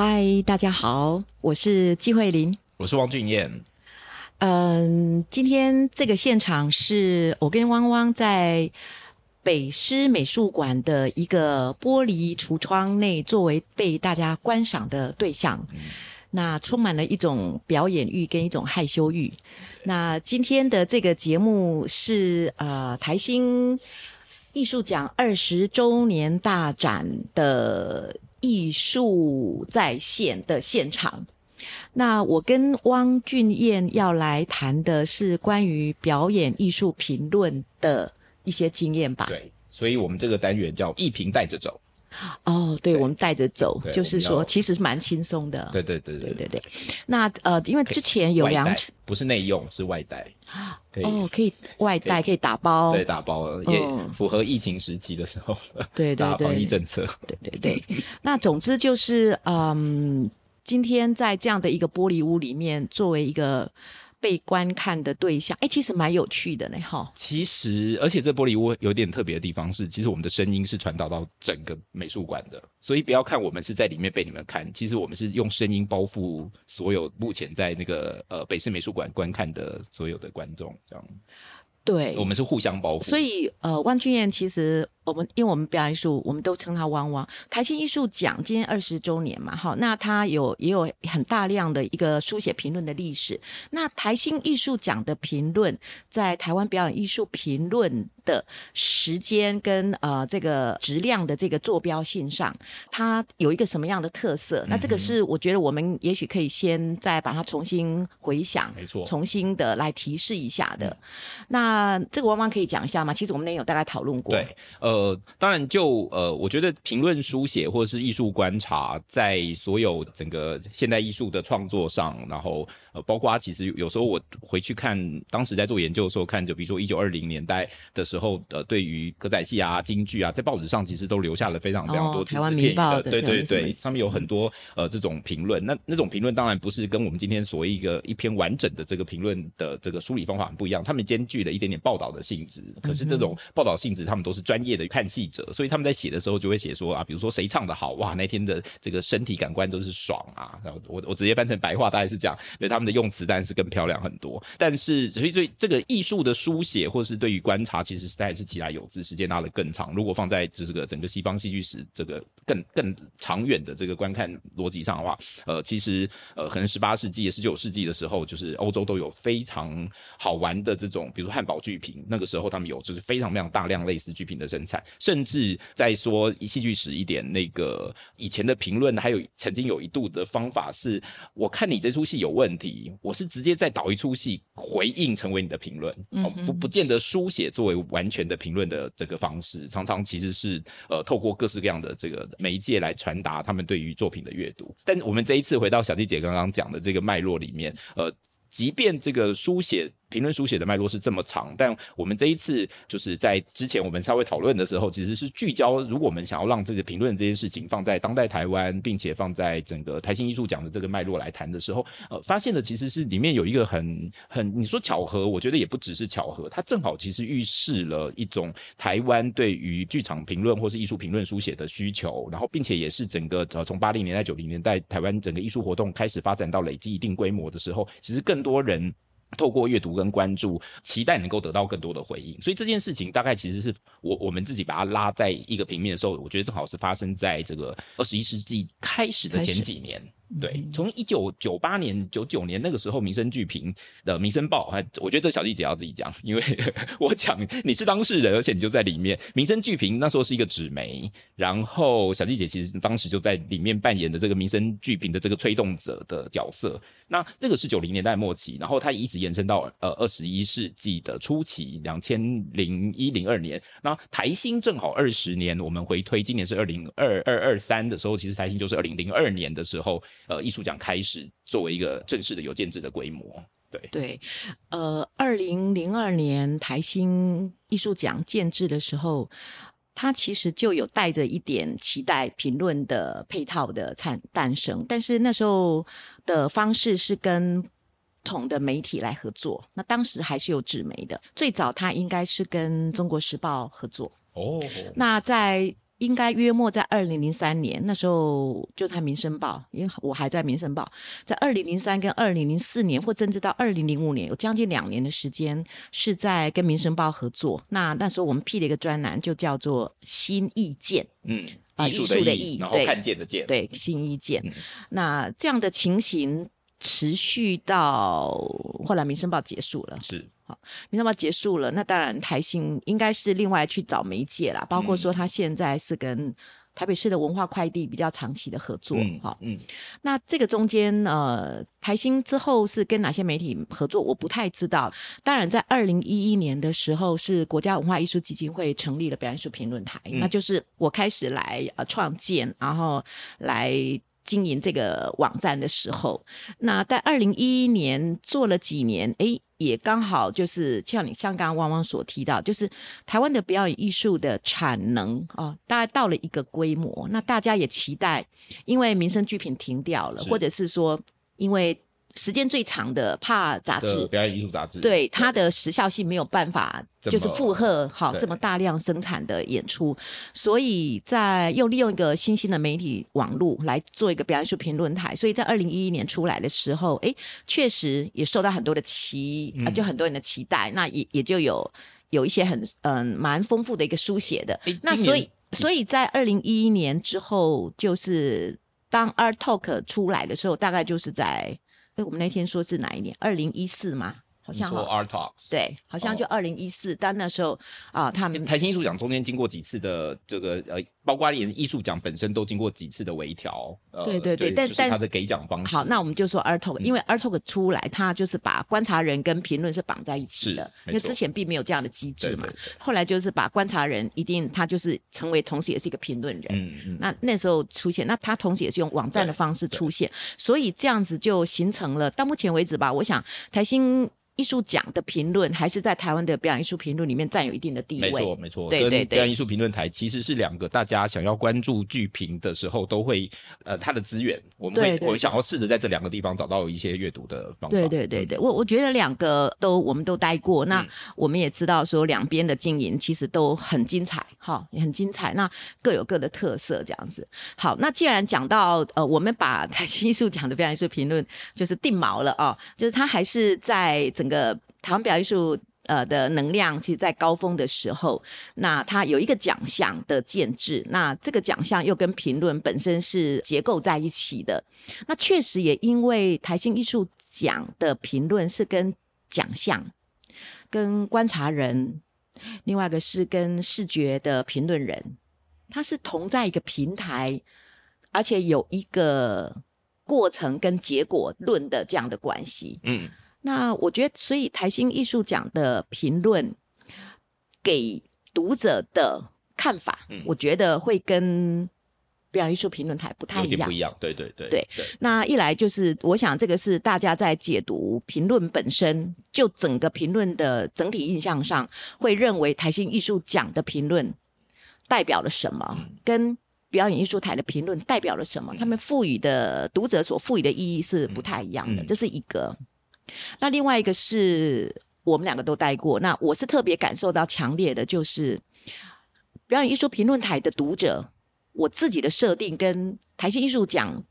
嗨，大家好，我是季慧玲。我是王俊彦。嗯，今天这个现场是我跟汪汪在北师美术馆的一个玻璃橱窗内，作为被大家观赏的对象。那充满了一种表演欲跟一种害羞欲。那今天的这个节目是呃台新艺术奖二十周年大展的艺术在线的现场。那我跟汪俊彦要来谈的是关于表演艺术评论的一些经验吧。对，所以我们这个单元叫一评带着走。哦，对，我们带着走，就是说，其实是蛮轻松的。对对对对对对。那呃，因为之前有两场，不是内用，是外带。哦，可以外带，可以打包。对，打包也符合疫情时期的时候。对 对对，防疫政策。对对对。那总之就是，嗯，今天在这样的一个玻璃屋里面，作为一个。被观看的对象，哎，其实蛮有趣的呢，哈。其实，而且这玻璃屋有点特别的地方是，其实我们的声音是传导到整个美术馆的，所以不要看我们是在里面被你们看，其实我们是用声音包覆所有目前在那个呃北市美术馆观看的所有的观众，这样。对，我们是互相包覆。所以，呃，汪俊彦其实我们因为我们表演艺术，我们都称他汪汪。台新艺术奖今天二十周年嘛，哈，那他有也有很大量的一个书写评论的历史。那台新艺术奖的评论，在台湾表演艺术评论的时间跟呃这个质量的这个坐标性上，它有一个什么样的特色？那这个是我觉得我们也许可以先再把它重新回想，没错，重新的来提示一下的。那那这个汪汪可以讲一下吗？其实我们那有大概讨论过。对，呃，当然就呃，我觉得评论书写或者是艺术观察，在所有整个现代艺术的创作上，然后呃。包括其实有时候我回去看，当时在做研究的时候看，就比如说一九二零年代的时候，呃，对于歌仔戏啊、京剧啊，在报纸上其实都留下了非常非常多台湾民报的，对对对，上面有很多呃这种评论。那那种评论当然不是跟我们今天所谓一个一篇完整的这个评论的这个梳理方法很不一样，他们兼具了一点点报道的性质。可是这种报道性质，他们都是专业的看戏者，所以他们在写的时候就会写说啊，比如说谁唱的好哇，那天的这个身体感官都是爽啊。然后我我直接翻成白话，大概是这样，对他们的用词，当然是更漂亮很多，但是所以对这个艺术的书写，或是对于观察，其实实在是其他有字，时间拉的更长。如果放在这个整个西方戏剧史这个更更长远的这个观看逻辑上的话，呃，其实呃，可能十八世纪、十九世纪的时候，就是欧洲都有非常好玩的这种，比如汉堡剧评，那个时候他们有就是非常非常大量类似剧评的生产，甚至在说戏剧史一点，那个以前的评论，还有曾经有一度的方法是，我看你这出戏有问题，我是直接。再导一出戏回应成为你的评论，不不见得书写作为完全的评论的这个方式，常常其实是呃透过各式各样的这个媒介来传达他们对于作品的阅读。但我们这一次回到小季姐刚刚讲的这个脉络里面，呃，即便这个书写。评论书写的脉络是这么长，但我们这一次就是在之前我们稍微讨论的时候，其实是聚焦，如果我们想要让这个评论这件事情放在当代台湾，并且放在整个台新艺术奖的这个脉络来谈的时候，呃，发现的其实是里面有一个很很你说巧合，我觉得也不只是巧合，它正好其实预示了一种台湾对于剧场评论或是艺术评论书写的需求，然后并且也是整个呃从八零年代九零年代台湾整个艺术活动开始发展到累积一定规模的时候，其实更多人。透过阅读跟关注，期待能够得到更多的回应。所以这件事情大概其实是我我们自己把它拉在一个平面的时候，我觉得正好是发生在这个二十一世纪开始的前几年。对，从一九九八年、九九年那个时候，民生剧评的《民生报》，还我觉得这小丽姐要自己讲，因为 我讲你是当事人，而且你就在里面。民生剧评那时候是一个纸媒，然后小丽姐其实当时就在里面扮演的这个民生剧评的这个推动者的角色。那这个是九零年代末期，然后它一直延伸到呃二十一世纪的初期，两千零一零二年。那台新正好二十年，我们回推，今年是二零二二二三的时候，其实台新就是二零零二年的时候。呃，艺术奖开始作为一个正式的有建制的规模，对对，呃，二零零二年台新艺术奖建制的时候，它其实就有带着一点期待评论的配套的产诞生，但是那时候的方式是跟不同的媒体来合作，那当时还是有纸媒的，最早它应该是跟中国时报合作哦，那在。应该约莫在二零零三年，那时候就是他《民生报》，因为我还在《民生报》，在二零零三跟二零零四年，或甚至到二零零五年，有将近两年的时间是在跟《民生报》合作。那那时候我们辟了一个专栏，就叫做“新意见”，嗯，啊艺术的艺术的艺然后看见的见，对，新意见。嗯那这样的情形持续到后来《民生报》结束了，是，《民生报》结束了，那当然台新应该是另外去找媒介啦，包括说他现在是跟台北市的文化快递比较长期的合作，嗯、嗯，那这个中间，呃，台新之后是跟哪些媒体合作，我不太知道。当然，在二零一一年的时候，是国家文化艺术基金会成立了表演艺术评论台，嗯那就是我开始来呃创建，然后来。经营这个网站的时候，那在二零一一年做了几年，诶，也刚好就是像你像刚刚汪汪所提到，就是台湾的表演艺术的产能啊、大概到了一个规模，那大家也期待，因为民生剧品停掉了，或者是说因为时间最长的怕杂志。表演艺术杂志，对它的时效性没有办法，就是负荷好对。这么大量生产的演出，所以在又利用一个新兴的媒体网络来做一个表演艺术评论台，所以在二零一一年出来的时候，哎，确实也受到很多的期，就很多人的期待，那也也就有有一些很嗯蛮丰富的一个书写的，那所以所以在二零一一年之后，就是当 Art Talk 出来的时候，大概就是在哎，我们那天说是哪一年？二零一四吗？好像说 Art Talks，对，好像就哦二零一四，但那时候啊，他们台新艺术奖中间经过几次的这个呃，包括连艺术奖本身都经过几次的微调。呃、对对对但但就是它的给奖方式。好，那我们就说 Art Talk，、嗯因为 Art Talk 出来，他就是把观察人跟评论是绑在一起的，因为之前并没有这样的机制嘛。对对对，后来就是把观察人一定他就是成为，同时也是一个评论人。嗯嗯，那那时候出现，那他同时也是用网站的方式出现，所以这样子就形成了。到目前为止吧，我想台新艺术奖的评论还是在台湾的表演艺术评论里面占有一定的地位没错。没错，对对对表演艺术评论台其实是两个大家想要关注剧评的时候都会呃它的资源，我们会我们想要试着在这两个地方找到一些阅读的方法。对对对对，我我觉得两个都我们都待过，那嗯我们也知道说两边的经营其实都很精彩，哈，也很精彩，那各有各的特色这样子。好，那既然讲到呃，我们把台新艺术奖的表演艺术评论就是定锚了啊、就是它还是在整个台湾表演艺术。呃的能量，其实在高峰的时候，那它有一个奖项的建制，那这个奖项又跟评论本身是结构在一起的，那确实也因为台新艺术奖的评论是跟奖项、跟观察人，另外一个是跟视觉的评论人，它是同在一个平台，而且有一个过程跟结果论的这样的关系。嗯，那我觉得，所以台新艺术奖的评论给读者的看法，嗯我觉得会跟表演艺术评论台不太一样不。一样。对对对对对，那一来就是，我想这个是大家在解读评论本身，就整个评论的整体印象上，会认为台新艺术奖的评论代表了什么，嗯跟表演艺术台的评论代表了什么，他们赋予的读者所赋予的意义是不太一样的，这是一个。那另外一个是我们两个都待过，那我是特别感受到强烈的，就是表演艺术评论台的读者，我自己的设定跟台新艺术奖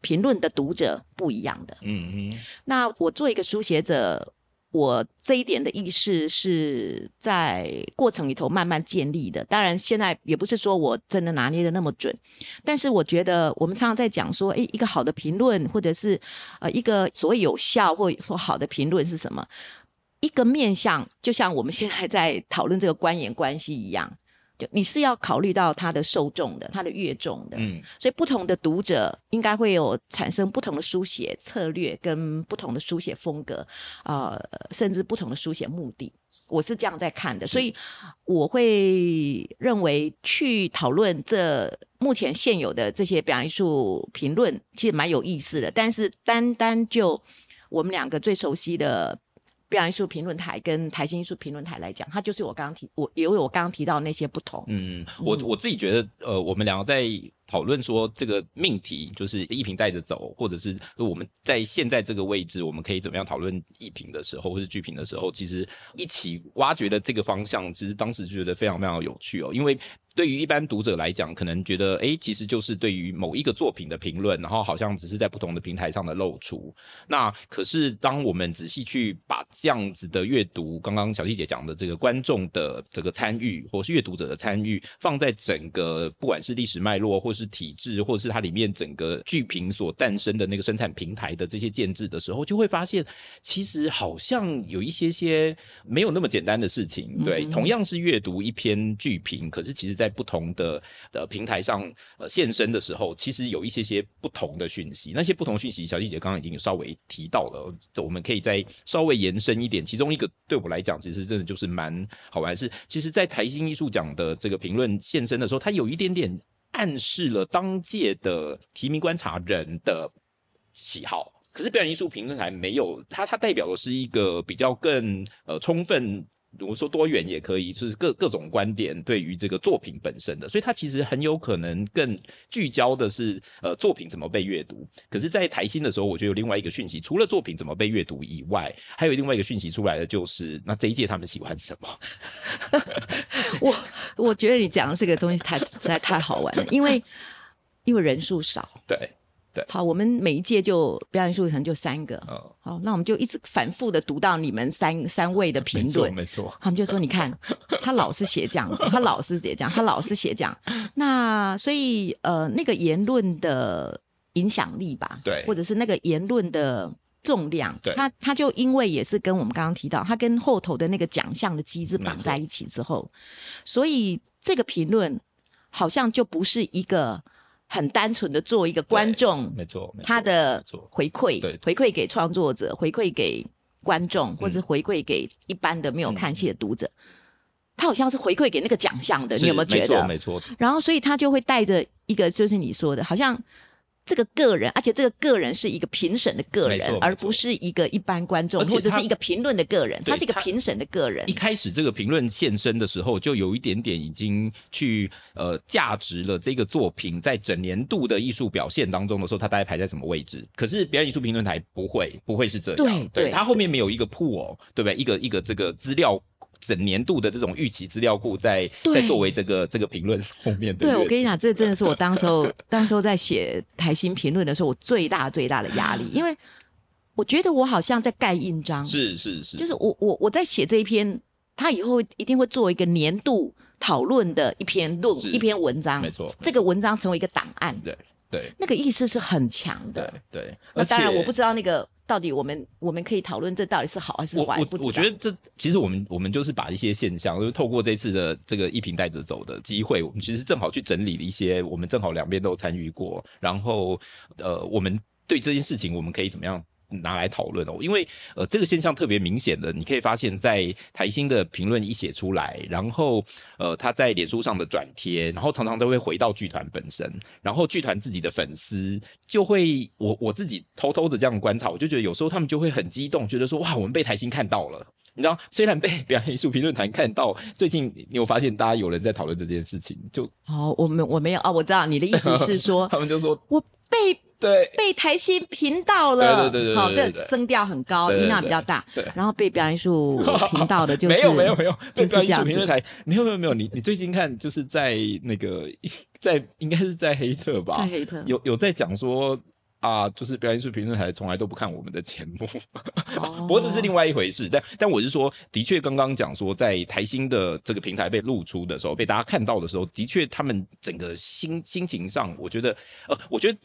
评论的读者不一样的。嗯嗯那我做一个书写者，我这一点的意识是在过程里头慢慢建立的。当然，现在也不是说我真的拿捏的那么准，但是我觉得我们常常在讲说，诶，一个好的评论，或者是呃一个所谓有效或或好的评论是什么？一个面向，就像我们现在在讨论这个官言关系一样。就你是要考虑到他的受众的，他的阅众的，嗯所以不同的读者应该会有产生不同的书写策略跟不同的书写风格，呃，甚至不同的书写目的。我是这样在看的，所以我会认为去讨论这目前现有的这些表演艺术评论，其实蛮有意思的。但是单单就我们两个最熟悉的表演艺术评论台跟台新艺术评论台来讲，它就是我刚刚提我也有我刚刚提到那些不同。嗯，我我自己觉得，呃，我们两个在讨论说这个命题就是一平带着走，或者是我们在现在这个位置，我们可以怎么样讨论一平的时候，或是剧评的时候，其实一起挖掘的这个方向，其实当时就觉得非常非常有趣哦，因为。对于一般读者来讲，可能觉得，哎，其实就是对于某一个作品的评论，然后好像只是在不同的平台上的露出。那可是当我们仔细去把这样子的阅读，刚刚小七姐讲的这个观众的这个参与，或是阅读者的参与，放在整个不管是历史脉络，或是体制，或是它里面整个剧评所诞生的那个生产平台的这些建制的时候，就会发现，其实好像有一些些没有那么简单的事情。对，同样是阅读一篇剧评，可是其实。在不同的呃平台上呃现身的时候，其实有一些些不同的讯息。那些不同讯息，小丽姐刚刚已经稍微提到了，我们可以再稍微延伸一点。其中一个对我来讲，其实真的就是蛮好玩，是其实，在台新艺术奖的这个评论现身的时候，它有一点点暗示了当届的提名观察人的喜好。可是表演艺术评论还没有，它它代表的是一个比较更呃充分。如果说多元也可以，就是各各种观点对于这个作品本身的，所以它其实很有可能更聚焦的是呃作品怎么被阅读。可是，在台新的时候，我觉得有另外一个讯息，除了作品怎么被阅读以外，还有另外一个讯息出来的就是，那这一届他们喜欢什么？我我觉得你讲的这个东西太实在太好玩了，因为因为人数少，对。好，我们每一届就表演数可能就三个。好，那我们就一直反复的读到你们三三位的评论，没错。他们就说：“你看，他老是写这样子，他老是写这样，他老是写这样。”那所以呃，那个言论的影响力吧，对，或者是那个言论的重量，对，他他就因为也是跟我们刚刚提到，他跟后头的那个奖项的机制绑在一起之后，所以这个评论好像就不是一个。很单纯的做一个观众，没错，他的回馈，对，回馈给创作者，回馈给观众，或者回馈给一般的没有看戏的读者，他好像是回馈给那个奖项的，你有没有觉得？没错，然后所以他就会带着一个，就是你说的，好像。这个个人，而且这个个人是一个评审的个人，而不是一个一般观众或者是一个评论的个人，他是一个评审的个人。一开始这个评论现身的时候，就有一点点已经去呃价值了这个作品在整年度的艺术表现当中的时候，他大概排在什么位置？可是表演艺术评论台不会，不会是这样。对，他后面没有一个铺哦，对不对？一个一个这个资料。整年度的这种预期资料库，在在作为这个这个评论后面的。对，我跟你讲，这真的是我当时候 当时候在写台新评论的时候，我最大最大的压力，因为我觉得我好像在盖印章。是是是，就是我我我在写这一篇，他以后一定会做一个年度讨论的一篇论一篇文章，没错，这个文章成为一个档案。对对，那个意思是很强的。对，那当然我不知道那个。到底我们我们可以讨论这到底是好还是坏？我我我觉得这其实我们我们就是把一些现象，就是透过这次的这个一瓶带着走的机会，我们其实正好去整理了一些，我们正好两边都参与过，然后呃，我们对这件事情我们可以怎么样？拿来讨论哦，因为呃，这个现象特别明显的，你可以发现，在台新的评论一写出来，然后呃，他在脸书上的转贴，然后常常都会回到剧团本身，然后剧团自己的粉丝就会，我我自己偷偷的这样观察，我就觉得有时候他们就会很激动，觉得说哇，我们被台新看到了，你知道，虽然被表演艺术评论团看到，最近你有发现大家有人在讨论这件事情，就哦，我们我没有哦，我知道你的意思是说，他们就说我被。对，被台新频道了，对对对对，好，这声调很高，音量比较大。对，然后被表演术 频道的，就是没有没有没有，就是这样子。台没有没有没有，你你最近看就是在那个在应该是在黑特吧，在黑特有有在讲说啊，就是表演术评论台从来都不看我们的节目，不过这是另外一回事。但但我是说，的确刚刚讲说，在台新的这个平台被露出的时候，被大家看到的时候，的确他们整个心心情上，我觉得呃，我觉得。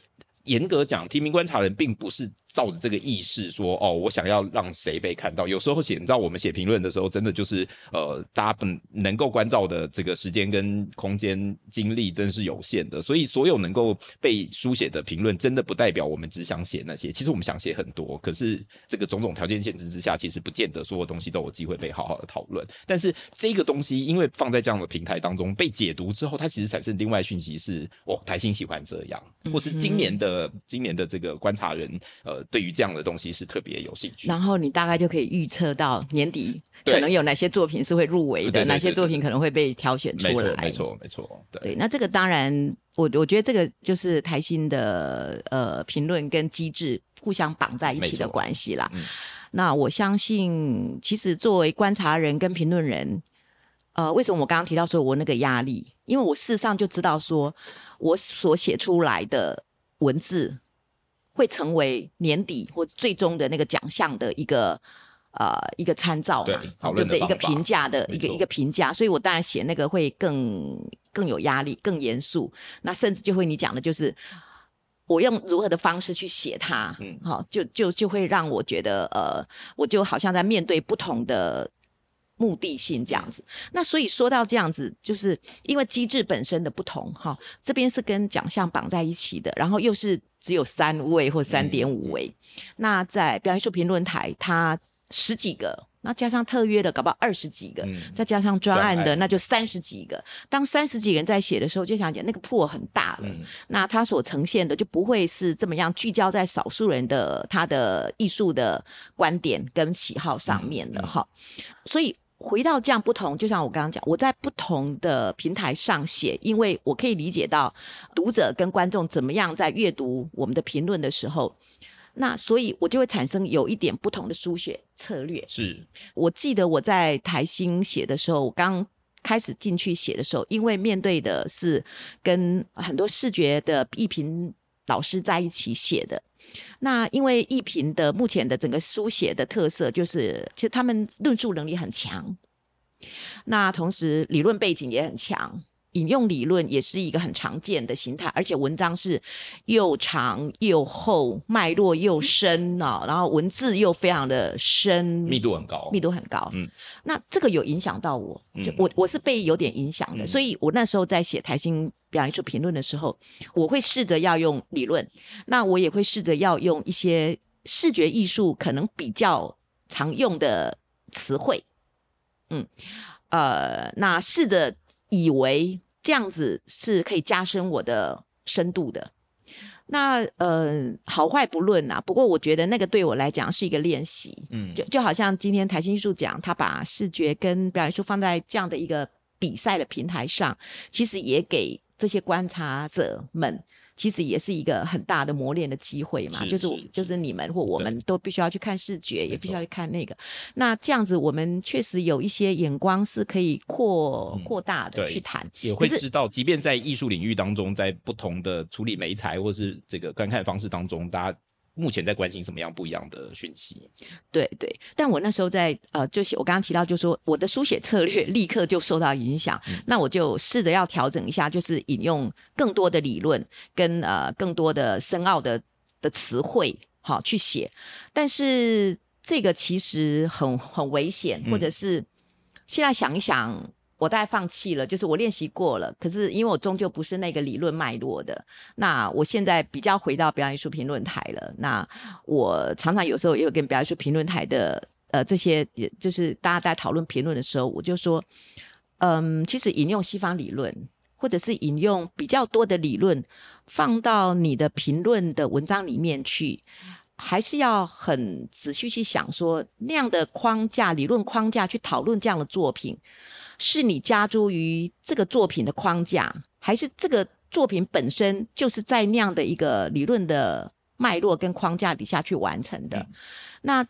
严格讲，提名观察人并不是。照着这个意识说哦，我想要让谁被看到？有时候写，你知道，我们写评论的时候，真的就是呃，大家本能够关照的这个时间跟空间精力真的是有限的，所以所有能够被书写的评论，真的不代表我们只想写那些。其实我们想写很多，可是这个种种条件限制之下，其实不见得所有东西都有机会被好好的讨论。但是这个东西，因为放在这样的平台当中被解读之后，它其实产生另外讯息是：哦，台新喜欢这样，或是今年的今年的这个观察人呃。对于这样的东西是特别有兴趣，然后你大概就可以预测到年底可能有哪些作品是会入围的，哪些作品可能会被挑选出来。没错，没错，对。那这个当然，我我觉得这个就是台新的呃评论跟机制互相绑在一起的关系啦。嗯那我相信，其实作为观察人跟评论人，呃，为什么我刚刚提到说我那个压力？因为我事实上就知道说，我所写出来的文字会成为年底或最终的那个奖项的一个。呃，一个参照嘛，对不对？一个评价的一个一个评价，所以我当然写那个会更更有压力，更严肃。那甚至就会你讲的就是我用如何的方式去写它，嗯好、就就就会让我觉得呃，我就好像在面对不同的。目的性这样子，那所以说到这样子，就是因为机制本身的不同哈，这边是跟奖项绑在一起的，然后又是只有三位或三点五位，那在表演艺术评论台，它十几个，那加上特约的，搞不好二十几个，嗯再加上专案的，那就三十几个。当三十几个人在写的时候，就想讲那个破很大了。嗯那他所呈现的就不会是这么样聚焦在少数人的他的艺术的观点跟喜好上面的嗯嗯哈、所以。回到这样不同，就像我刚刚讲，我在不同的平台上写，因为我可以理解到读者跟观众怎么样在阅读我们的评论的时候，那所以我就会产生有一点不同的书写策略。是我记得我在台新写的时候，我刚开始进去写的时候，因为面对的是跟很多视觉的艺评老师在一起写的。那因为易平的目前的整个书写的特色，就是其实他们论述能力很强，那同时理论背景也很强。引用理论也是一个很常见的形态，而且文章是又长又厚，脉络又深啊、然后文字又非常的深，密度很高，密度很高。嗯，那这个有影响到我，就嗯我我是被有点影响的，嗯所以我那时候在写台新表演艺术评论的时候，我会试着要用理论，那我也会试着要用一些视觉艺术可能比较常用的词汇，嗯，呃，那试着以为这样子是可以加深我的深度的。那呃，好坏不论啊，不过我觉得那个对我来讲是一个练习，嗯就就好像今天台新艺术奖，他把视觉跟表演艺术放在这样的一个比赛的平台上，其实也给这些观察者们，其实也是一个很大的磨练的机会嘛。是就是我是就是你们或我们都必须要去看视觉，也必须要去看那个。那这样子，我们确实有一些眼光是可以扩嗯扩大的去谈。也会知道，即便在艺术领域当中，在不同的处理媒材或是这个观看方式当中，大家目前在关心什么样不一样的讯息？对对，但我那时候在呃，就是我刚刚提到，就是说我的书写策略立刻就受到影响，嗯那我就试着要调整一下，就是引用更多的理论跟呃更多的深奥的的词汇，好去写。但是这个其实很很危险，或嗯者是现在想一想。我大概放弃了，就是我练习过了，可是因为我终究不是那个理论脉络的，那我现在比较回到表演艺术评论台了。那我常常有时候也有跟表演艺术评论台的呃这些，也就是大家在讨论评论的时候，我就说，嗯，其实引用西方理论，或者是引用比较多的理论，放到你的评论的文章里面去。还是要很仔细去想说，那样的框架、理论框架去讨论这样的作品，是你加诸于这个作品的框架，还是这个作品本身就是在那样的一个理论的脉络跟框架底下去完成的？嗯那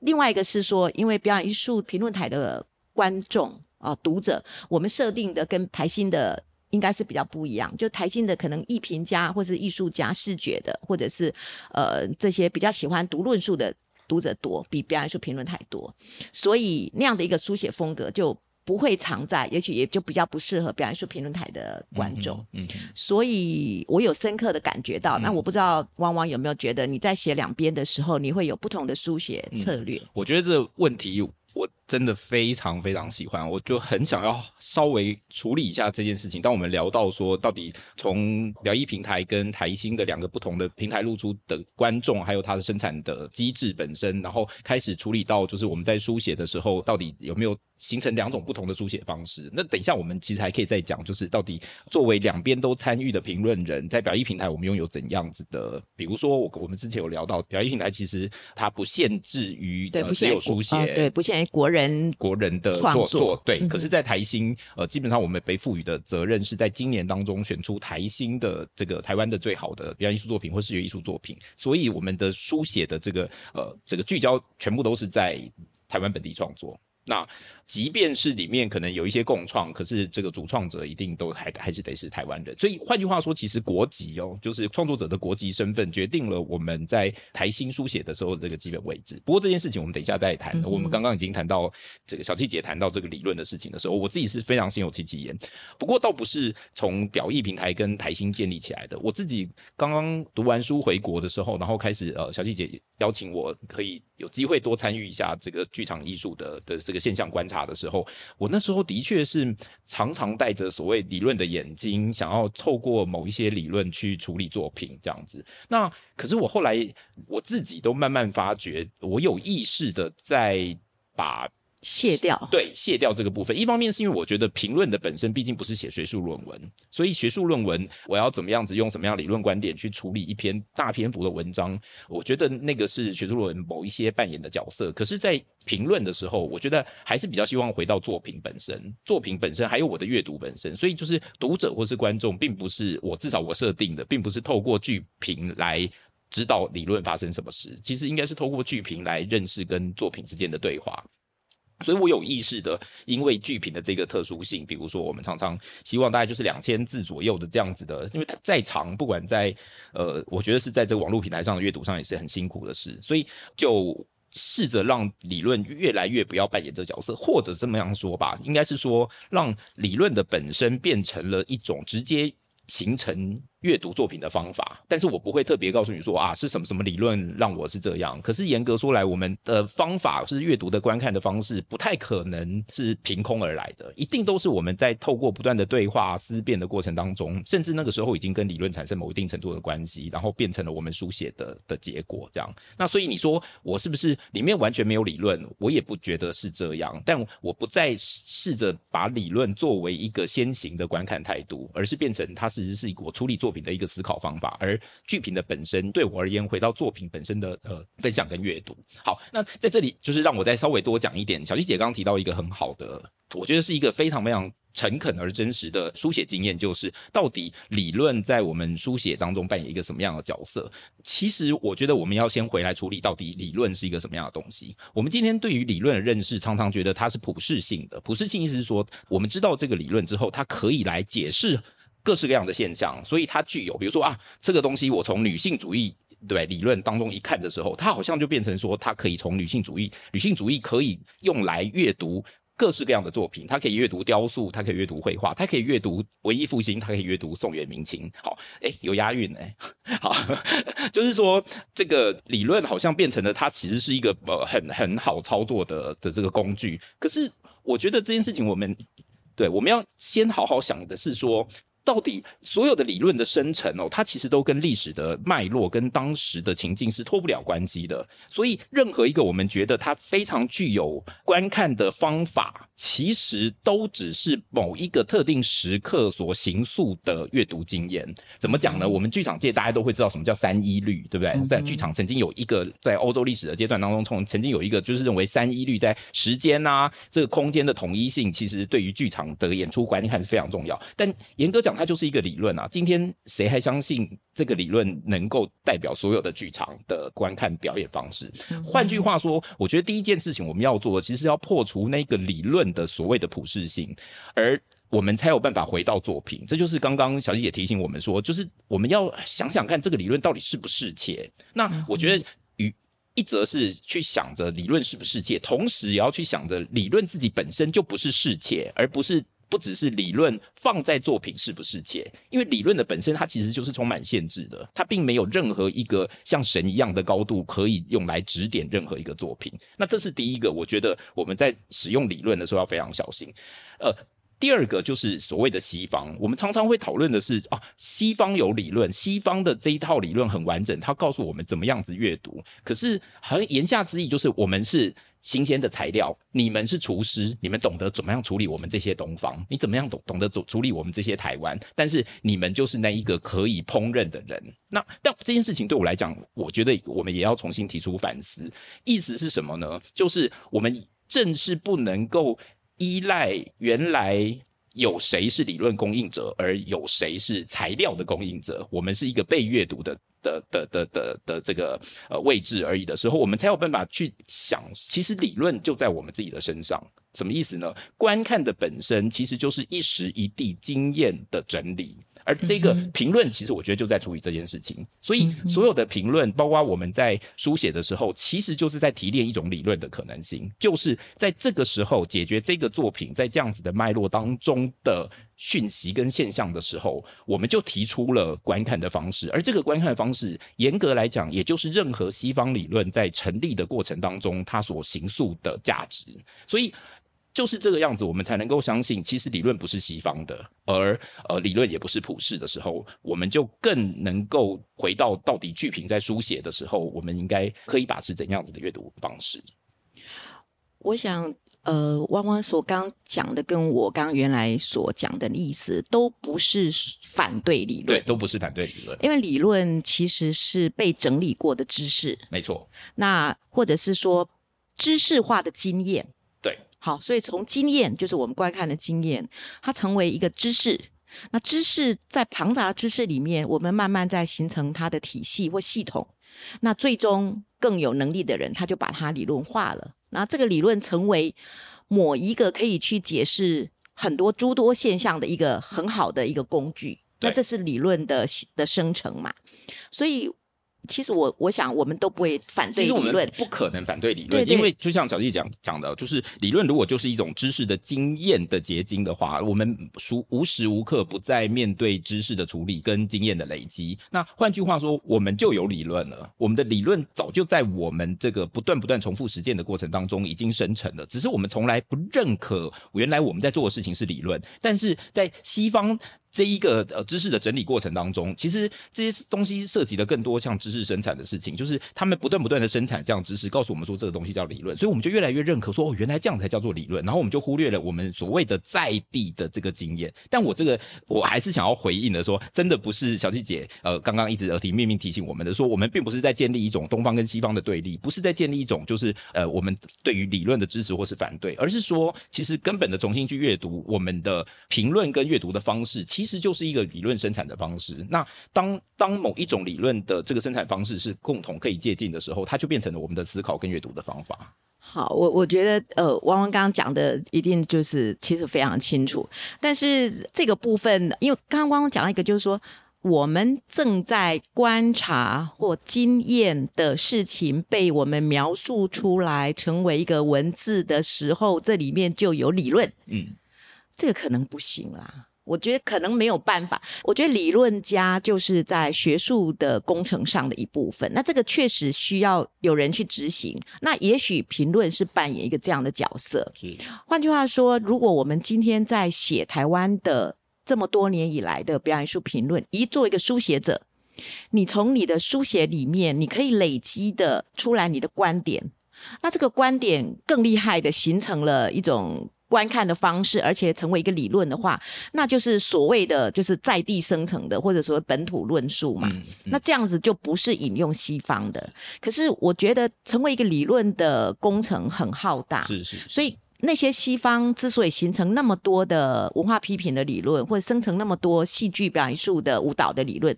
另外一个是说，因为表演艺术评论台的观众啊、读者，我们设定的跟台新的。应该是比较不一样，就台新的可能艺评家或是艺术家、视觉的，或者是呃这些比较喜欢读论述的读者多，比表演艺术评论台多，所以那样的一个书写风格就不会常在，也许也就比较不适合表演艺术评论台的观众。嗯，所以我有深刻的感觉到，那嗯我不知道汪汪有没有觉得你在写两边的时候，你会有不同的书写策略？我觉得这个问题我真的非常非常喜欢，我就很想要稍微处理一下这件事情。当我们聊到说，到底从表艺平台跟台新的两个不同的平台露出的观众，还有它的生产的机制本身，然后开始处理到就是我们在书写的时候，到底有没有形成两种不同的书写方式？那等一下我们其实还可以再讲，就是到底作为两边都参与的评论人，在表艺平台我们拥有怎样子的？比如说我我们之前有聊到表艺平台，其实它不限制于对，呃只有书写，对，不限于国人人国人的创作作对。嗯可是，在台新呃，基本上我们被赋予的责任是在今年当中选出台新的这个台湾的最好的表演艺术作品或视觉艺术作品，所以我们的书写的这个呃这个聚焦全部都是在台湾本地创作。那即便是里面可能有一些共创，可是这个主创者一定都还还是得是台湾人。所以换句话说，其实国籍哦，就是创作者的国籍身份，决定了我们在台新书写的时候的这个基本位置。不过这件事情我们等一下再谈。我们刚刚已经谈到这个小七姐谈到这个理论的事情的时候，我自己是非常心有戚戚焉。不过倒不是从表意平台跟台新建立起来的。我自己刚刚读完书回国的时候，然后开始呃，小七姐邀请我可以有机会多参与一下这个剧场艺术的的这个现象观察的时候，我那时候的确是常常带着所谓理论的眼睛，想要透过某一些理论去处理作品这样子。那可是我后来我自己都慢慢发觉，我有意识的在把卸掉。对，卸掉这个部分。一方面是因为我觉得评论的本身毕竟不是写学术论文，所以学术论文我要怎么样子用什么样理论观点去处理一篇大篇幅的文章，我觉得那个是学术论文某一些扮演的角色。可是，在评论的时候，我觉得还是比较希望回到作品本身，作品本身还有我的阅读本身。所以，就是读者或是观众，并不是我至少我设定的，并不是透过剧评来。知道理论发生什么事，其实应该是透过剧评来认识跟作品之间的对话。所以我有意识的，因为剧评的这个特殊性，比如说我们常常希望大概就是两千字左右的这样子的，因为它再长，不管在呃，我觉得是在这个网络平台上的阅读上也是很辛苦的事，所以就试着让理论越来越不要扮演这个角色，或者这么样说吧，应该是说让理论的本身变成了一种直接形成阅读作品的方法，但是我不会特别告诉你说啊是什么什么理论让我是这样。可是严格说来，我们的方法是阅读的观看的方式，不太可能是凭空而来的，一定都是我们在透过不断的对话思辨的过程当中，甚至那个时候已经跟理论产生某一定程度的关系，然后变成了我们书写的的结果。这样，那所以你说我是不是里面完全没有理论？我也不觉得是这样，但我不再试着把理论作为一个先行的观看态度，而是变成它其实是我处理作作品的一个思考方法，而剧评的本身对我而言，回到作品本身的呃分享跟阅读。好，那在这里就是让我再稍微多讲一点。小溪姐刚刚提到一个很好的，我觉得是一个非常非常诚恳而真实的书写经验，就是到底理论在我们书写当中扮演一个什么样的角色？其实我觉得我们要先回来处理到底理论是一个什么样的东西。我们今天对于理论的认识，常常觉得它是普适性的。普适性意思是说，我们知道这个理论之后，它可以来解释。各式各样的现象，所以它具有，比如说啊，这个东西我从女性主义对理论当中一看的时候，它好像就变成说，它可以从女性主义，女性主义可以用来阅读各式各样的作品，它可以阅读雕塑，它可以阅读绘画，它可以阅读文艺复兴，它可以阅读宋元明清。好，哎，有押韵哎，好，就是说这个理论好像变成了它其实是一个呃很很好操作的的这个工具。可是我觉得这件事情，我们对我们要先好好想的是说。到底所有的理论的生成哦，它其实都跟历史的脉络、跟当时的情境是脱不了关系的。所以，任何一个我们觉得它非常具有观看的方法，其实都只是某一个特定时刻所形塑的阅读经验。怎么讲呢？我们剧场界大家都会知道什么叫三一律，对不对？在剧场曾经有一个在欧洲历史的阶段当中，从曾经有一个就是认为三一律在时间啊这个空间的统一性，其实对于剧场的演出观看是非常重要。但严格讲，它就是一个理论啊！今天谁还相信这个理论能够代表所有的剧场的观看表演方式？换句话说，我觉得第一件事情我们要做，其实要破除那个理论的所谓的普适性，而我们才有办法回到作品。这就是刚刚小姐姐提醒我们说，就是我们要想想看这个理论到底是不是切。那我觉得与一则是去想着理论是不是切，同时也要去想着理论自己本身就不是世切，而不是。不只是理论放在作品是不是切，因为理论的本身它其实就是充满限制的，它并没有任何一个像神一样的高度可以用来指点任何一个作品。那这是第一个，我觉得我们在使用理论的时候要非常小心。呃，第二个就是所谓的西方，我们常常会讨论的是啊，西方有理论，西方的这一套理论很完整，它告诉我们怎么样子阅读。可是好像言下之意就是我们是。新鲜的材料，你们是厨师，你们懂得怎么样处理我们这些东方，你怎么样懂懂得处处理我们这些台湾，但是你们就是那一个可以烹饪的人。那但这件事情对我来讲，我觉得我们也要重新提出反思。意思是什么呢？就是我们正是不能够依赖原来。有谁是理论供应者，而有谁是材料的供应者？我们是一个被阅读的的的的的的这个呃位置而已的时候，我们才有办法去想，其实理论就在我们自己的身上。什么意思呢？观看的本身其实就是一时一地经验的整理。而这个评论，其实我觉得就在处理这件事情。所以所有的评论，包括我们在书写的时候，其实就是在提炼一种理论的可能性，就是在这个时候解决这个作品在这样子的脉络当中的讯息跟现象的时候，我们就提出了观看的方式。而这个观看的方式，严格来讲，也就是任何西方理论在成立的过程当中，它所形塑的价值。所以。就是这个样子，我们才能够相信，其实理论不是西方的，而呃，理论也不是普世的时候，我们就更能够回到到底剧评在书写的时候，我们应该可以把持怎样子的阅读方式。我想，呃，汪汪所刚讲的，跟我刚原来所讲的意思，都不是反对理论，对，都不是反对理论，因为理论其实是被整理过的知识，没错。那或者是说知识化的经验。好，所以从经验，就是我们观看的经验，它成为一个知识。那知识在庞杂的知识里面，我们慢慢在形成它的体系或系统。那最终更有能力的人，他就把它理论化了。那这个理论成为某一个可以去解释很多诸多现象的一个很好的一个工具。那这是理论的的生成嘛？所以。其实我我想，我们都不会反对理论，不可能反对理论，因为就像小弟讲讲的，就是理论如果就是一种知识的经验的结晶的话，我们无无时无刻不在面对知识的处理跟经验的累积。那换句话说，我们就有理论了，我们的理论早就在我们这个不断不断重复实践的过程当中已经生成了，只是我们从来不认可原来我们在做的事情是理论，但是在西方。这一个呃知识的整理过程当中，其实这些东西涉及的更多像知识生产的事情，就是他们不断不断的生产这样知识，告诉我们说这个东西叫理论，所以我们就越来越认可说哦，原来这样才叫做理论，然后我们就忽略了我们所谓的在地的这个经验。但我这个我还是想要回应的说，真的不是小七姐呃刚刚一直耳提面命提醒我们的说，我们并不是在建立一种东方跟西方的对立，不是在建立一种就是呃我们对于理论的支持或是反对，而是说其实根本的重新去阅读我们的评论跟阅读的方式，其实就是一个。理论生产的方式，那当当某一种理论的这个生产方式是共同可以借鉴的时候，它就变成了我们的思考跟阅读的方法。好，我我觉得呃，汪汪刚刚讲的一定就是其实非常清楚，但是这个部分，因为刚刚汪汪讲了一个，就是说我们正在观察或经验的事情被我们描述出来成为一个文字的时候，这里面就有理论，嗯，这个可能不行啦。我觉得可能没有办法。我觉得理论家就是在学术的工程上的一部分。那这个确实需要有人去执行。那也许评论是扮演一个这样的角色。换句话说，如果我们今天在写台湾的这么多年以来的表演艺术评论，一做一个书写者，你从你的书写里面，你可以累积的出来你的观点。那这个观点更厉害的形成了一种。观看的方式，而且成为一个理论的话，那就是所谓的就是在地生成的，或者说本土论述嘛。那这样子就不是引用西方的。可是我觉得成为一个理论的工程很浩大，是是。所以那些西方之所以形成那么多的文化批评的理论，或者生成那么多戏剧表演术的舞蹈的理论。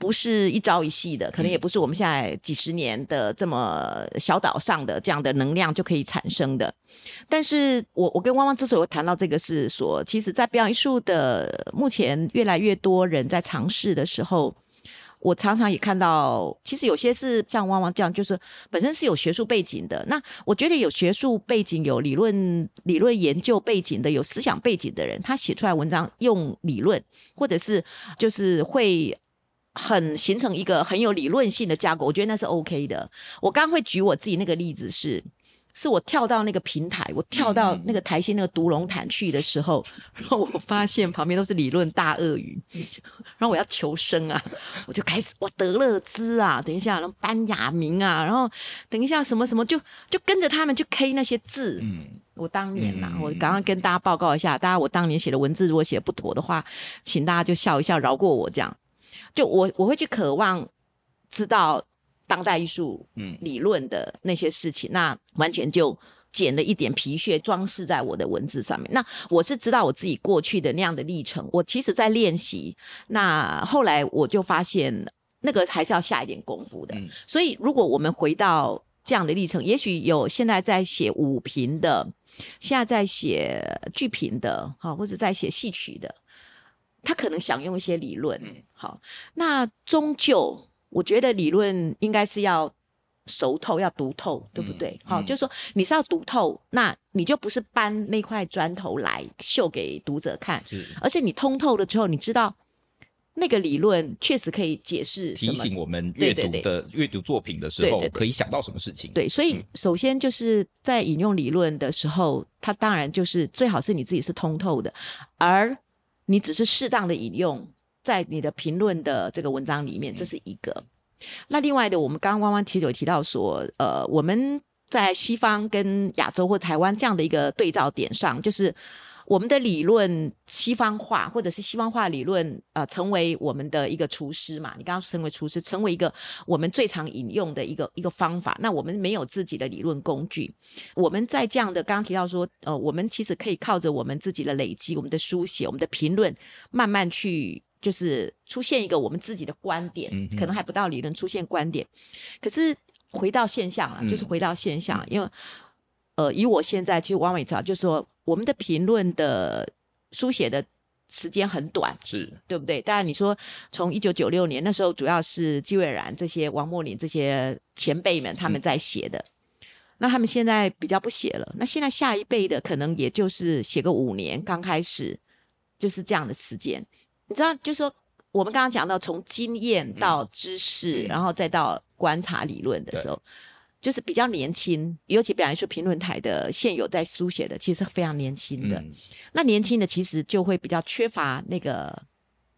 不是一朝一夕的，可能也不是我们现在几十年的这么小岛上的这样的能量就可以产生的。但是我我跟汪汪之所以会谈到这个，是说，其实，在表演艺术的目前越来越多人在尝试的时候，我常常也看到，其实有些是像汪汪这样，就是本身是有学术背景的。那我觉得有学术背景、有理论理论研究背景的、有思想背景的人，他写出来文章用理论，或者是就是会。很形成一个很有理论性的架构，我觉得那是 OK 的。我刚刚会举我自己那个例子是，是我跳到那个平台，我跳到那个台新那个独龙潭去的时候，然后我发现旁边都是理论大鳄鱼，然后我要求生啊，我就开始我德勒兹啊，等一下，然后班雅明啊，然后等一下什么什么，就就跟着他们去 K 那些字。嗯，我当年呐，我刚刚跟大家报告一下，大家我当年写的文字如果写不妥的话，请大家就笑一笑，饶过我这样。就我我会去渴望知道当代艺术理论的那些事情，那完全就剪了一点皮屑装饰在我的文字上面。那我是知道我自己过去的那样的历程，我其实在练习。那后来我就发现，那个还是要下一点功夫的。嗯所以如果我们回到这样的历程，也许有现在在写舞评的，现在在写剧评的，好，或者在写戏曲的，他可能想用一些理论，嗯。好，那终究我觉得理论应该是要熟透，要读透，对不对？好、嗯。就是说你是要读透，那你就不是搬那块砖头来秀给读者看，是。而是你通透了之后，你知道那个理论确实可以解释提醒我们阅读的阅读作品的时候可以想到什么事情。对，所以嗯。首先就是在引用理论的时候，它当然就是最好是你自己是通透的，而你只是适当的引用在你的评论的这个文章里面，这是一个。那另外的，我们刚刚汪汪其实有提到说，呃，我们在西方跟亚洲或台湾这样的一个对照点上，就是我们的理论西方化，或者是西方化理论，呃，成为我们的一个厨师嘛。你刚刚说成为厨师，成为一个我们最常引用的一个一个方法。那我们没有自己的理论工具，我们在这样的刚刚提到说，呃，我们其实可以靠着我们自己的累积、我们的书写、我们的评论，慢慢去。就是出现一个我们自己的观点，嗯可能还不到理论出现观点，可是回到现象啊，嗯就是回到现象，因为呃，以我现在其实王伟超就是说，我们的评论的书写的时间很短，是对不对？当然，你说从一九九六年那时候，主要是季蔚然这些、王墨林这些前辈们他们在写的，那他们现在比较不写了。那现在下一辈的可能也就是写个五年，刚开始就是这样的时间。你知道，就是说我们刚刚讲到从经验到知识，嗯然后再到观察理论的时候。就是比较年轻，尤其比方说评论台的现有在书写的，其实是非常年轻的。嗯那年轻的其实就会比较缺乏那个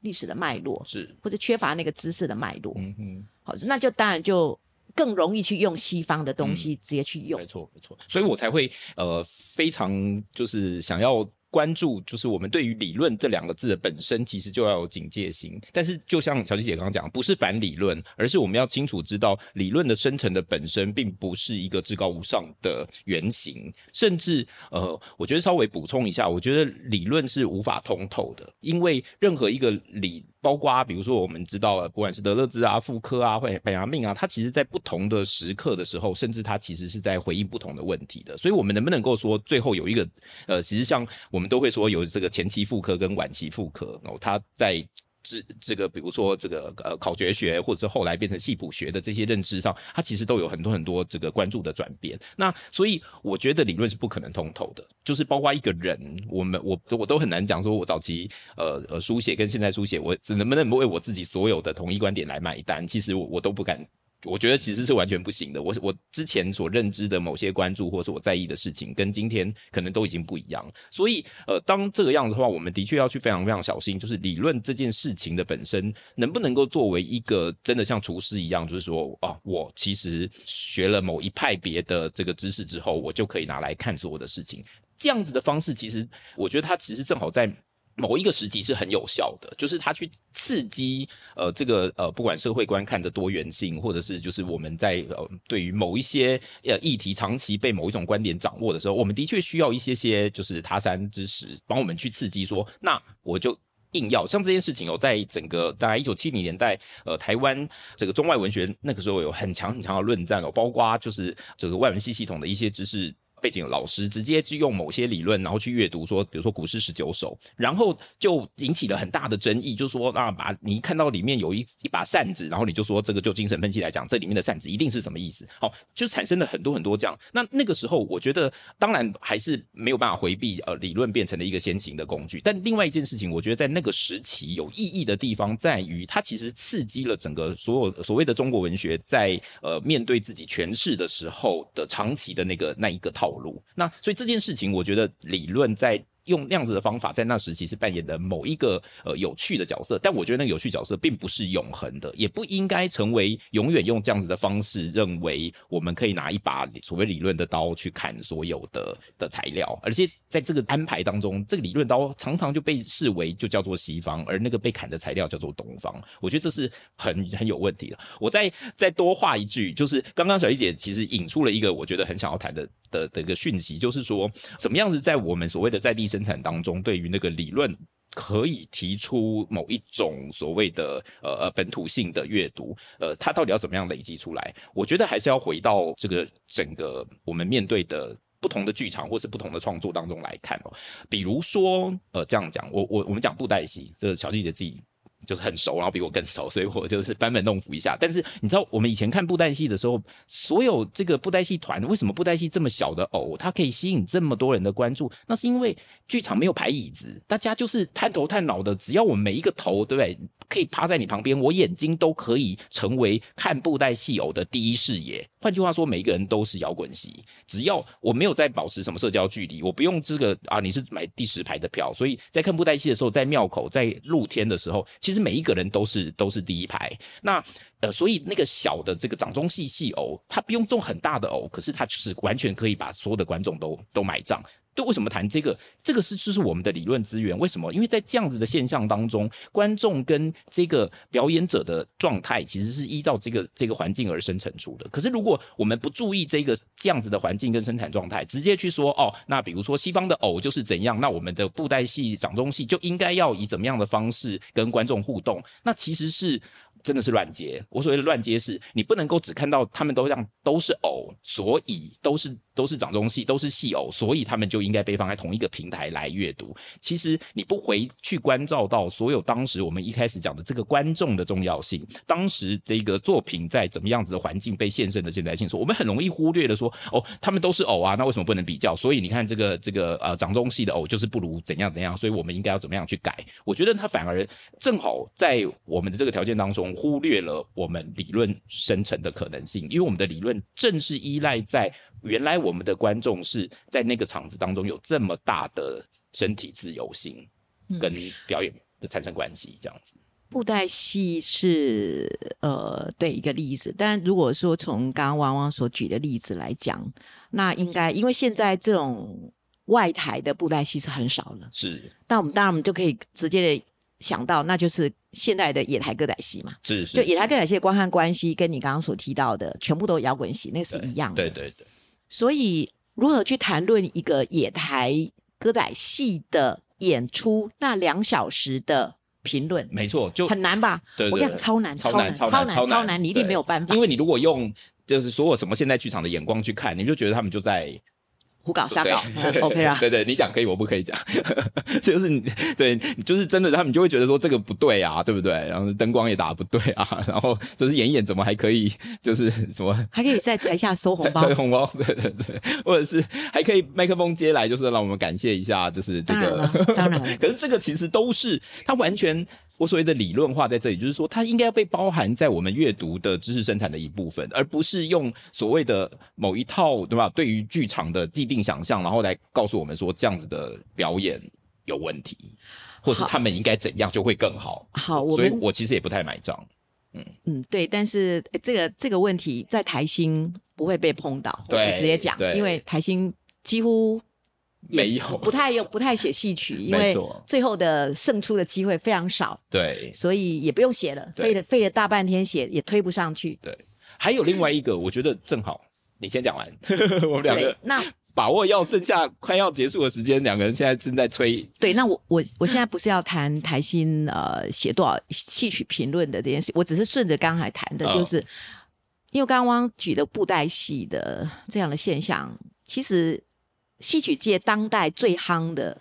历史的脉络，是或者缺乏那个知识的脉络。嗯哼。好，那就当然就更容易去用西方的东嗯西直接去用没。错，没错，所以我才会呃非常就是想要关注，就是我们对于理论这两个字的本身，其实就要有警戒心。但是就像小琪姐刚刚讲，不是反理论，而是我们要清楚知道，理论的生成的本身并不是一个至高无上的原型，甚至呃，我觉得稍微补充一下，我觉得理论是无法通透的，因为任何一个理。包括比如说我们知道了，不管是德勒兹啊、妇科啊、或者本牙命啊，它其实在不同的时刻的时候，甚至它其实是在回应不同的问题的。所以，我们能不能够说最后有一个呃，其实像我们都会说有这个前期妇科跟晚期妇科，然后它在。这这个，比如说这个呃考绝学，或者是后来变成系谱学的这些认知上，它其实都有很多很多这个关注的转变。那所以我觉得理论是不可能通透的，就是包括一个人，我们我我都很难讲说，我早期呃呃书写跟现在书写，我能不能为我自己所有的同一观点来买单？其实我我都不敢。我觉得其实是完全不行的。我我之前所认知的某些关注或是我在意的事情，跟今天可能都已经不一样。所以，呃，当这个样子的话，我们的确要去非常非常小心，就是理论这件事情的本身能不能够作为一个真的像厨师一样，就是说啊，我其实学了某一派别的这个知识之后，我就可以拿来看所有的事情。这样子的方式，其实我觉得它其实正好在。某一个时期是很有效的，就是它去刺激呃这个呃不管社会观看的多元性，或者是就是我们在呃对于某一些呃议题长期被某一种观点掌握的时候，我们的确需要一些些就是他山之石，帮我们去刺激说，那我就。硬要像这件事情哦，在整个大概一九七零年代，呃，台湾这个中外文学那个时候有很强很强的论战哦，包括就是这个外文系系统的一些知识背景的老师直接去用某些理论，然后去阅读说，比如说古诗十九首，然后就引起了很大的争议，就说啊，把你一看到里面有一一把扇子，然后你就说这个就精神分析来讲，这里面的扇子一定是什么意思？好、就产生了很多很多这样。那那个时候，我觉得当然还是没有办法回避呃理论变成了一个先行的工具，但另外一件事情，我觉得在那个时期有意义的地方在于，它其实刺激了整个所有所谓的中国文学在呃面对自己诠释的时候的长期的那个那一个套路。那所以这件事情，我觉得理论在。用那样子的方法，在那时期是扮演的某一个呃有趣的角色，但我觉得那个有趣角色并不是永恒的，也不应该成为永远用这样子的方式，认为我们可以拿一把所谓理论的刀去砍所有的的材料，而且在这个安排当中，这个理论刀常常就被视为就叫做西方，而那个被砍的材料叫做东方，我觉得这是很很有问题的。我再再多画一句，就是刚刚小丽姐其实引出了一个我觉得很想要谈的的的一个讯息，就是说怎么样子在我们所谓的在地生产当中，对于那个理论。可以提出某一种所谓的呃呃本土性的阅读，呃，它到底要怎么样累积出来？我觉得还是要回到这个整个我们面对的不同的剧场或是不同的创作当中来看哦。比如说，呃，这样讲，我我我们讲布袋戏，这小季姐自己。就是很熟，然后比我更熟，所以我就是班门弄斧一下。但是你知道，我们以前看布袋戏的时候，所有这个布袋戏团，为什么布袋戏这么小的偶，它可以吸引这么多人的关注？那是因为剧场没有排椅子，大家就是探头探脑的，只要我每一个头，对不对？可以趴在你旁边，我眼睛都可以成为看布袋戏偶的第一视野。换句话说，每一个人都是摇滚戏，只要我没有在保持什么社交距离，我不用这个啊，你是买第十排的票，所以在看布袋戏的时候，在庙口，在露天的时候，其其实每一个人都是都是第一排，那呃，所以那个小的这个掌中戏戏偶，他不用中很大的偶，可是他就是完全可以把所有的观众都都买账。对，为什么谈这个？这个是就是我们的理论资源。为什么？因为在这样子的现象当中，观众跟这个表演者的状态其实是依照这个这个环境而生成出的。可是如果我们不注意这个这样子的环境跟生产状态，直接去说哦，那比如说西方的偶就是怎样，那我们的布袋戏、掌中戏就应该要以怎么样的方式跟观众互动？那其实是。真的是乱接，我所谓的乱接是，你不能够只看到他们都让都是偶，所以都是都是掌中戏，都是戏偶，所以他们就应该被放在同一个平台来阅读。其实你不回去关照到所有当时我们一开始讲的这个观众的重要性，当时这个作品在怎么样子的环境被现身的现代性，说我们很容易忽略的说，哦，他们都是偶啊，那为什么不能比较？所以你看这个这个呃掌中戏的偶就是不如怎样怎样，所以我们应该要怎么样去改？我觉得他反而正好在我们的这个条件当中。忽略了我们理论生成的可能性，因为我们的理论正是依赖在原来我们的观众是在那个场子当中有这么大的身体自由性跟表演的产生关系，这样子。布袋戏是呃对一个例子，但如果说从刚刚汪汪所举的例子来讲，那应该因为现在这种外台的布袋戏是很少了，是。那我们当然我们就可以直接的。想到那就是现代的野台歌仔戏嘛，是是，就野台歌仔戏的观看关系，跟你刚刚所提到的全部都摇滚戏，那是一样的。对对对。所以如何去谈论一个野台歌仔戏的演出那两小时的评论？没错，就很难吧？对，我讲超难，超难，超难，超难，你一定没有办法。因为你如果用就是所有什么现代剧场的眼光去看，你就觉得他们就在。胡搞瞎搞，OK 啊？对对，你讲可以，我不可以讲，就是你对，就是真的，他们就会觉得说这个不对啊，对不对？然后灯光也打不对啊，然后就是演演怎么还可以，就是什么还可以在台下收红包，收红包，对对对，或者是还可以麦克风接来，就是让我们感谢一下，就是这个，当然，可是这个其实都是他完全。我所谓的理论化在这里，就是说它应该要被包含在我们阅读的知识生产的一部分，而不是用所谓的某一套对吧？对于剧场的既定想象，然后来告诉我们说这样子的表演有问题，或是他们应该怎样就会更好。好，所以我其实也不太买账。嗯嗯，对，但是这个这个问题在台新不会被碰到，我直接讲，因为台新几乎。没有，不太用，不太写戏曲，因为最后的胜出的机会非常少。对，所以也不用写了，费了费了大半天写也推不上去。对，还有另外一个，我觉得正好你先讲完，我们两个那把握要剩下快要结束的时间，两个人现在正在催。对，那我我我现在不是要谈台新呃写多少戏曲评论的这件事，我只是顺着刚才谈的，就是因为刚刚举的布袋戏的这样的现象，其实。戏曲界当代最夯的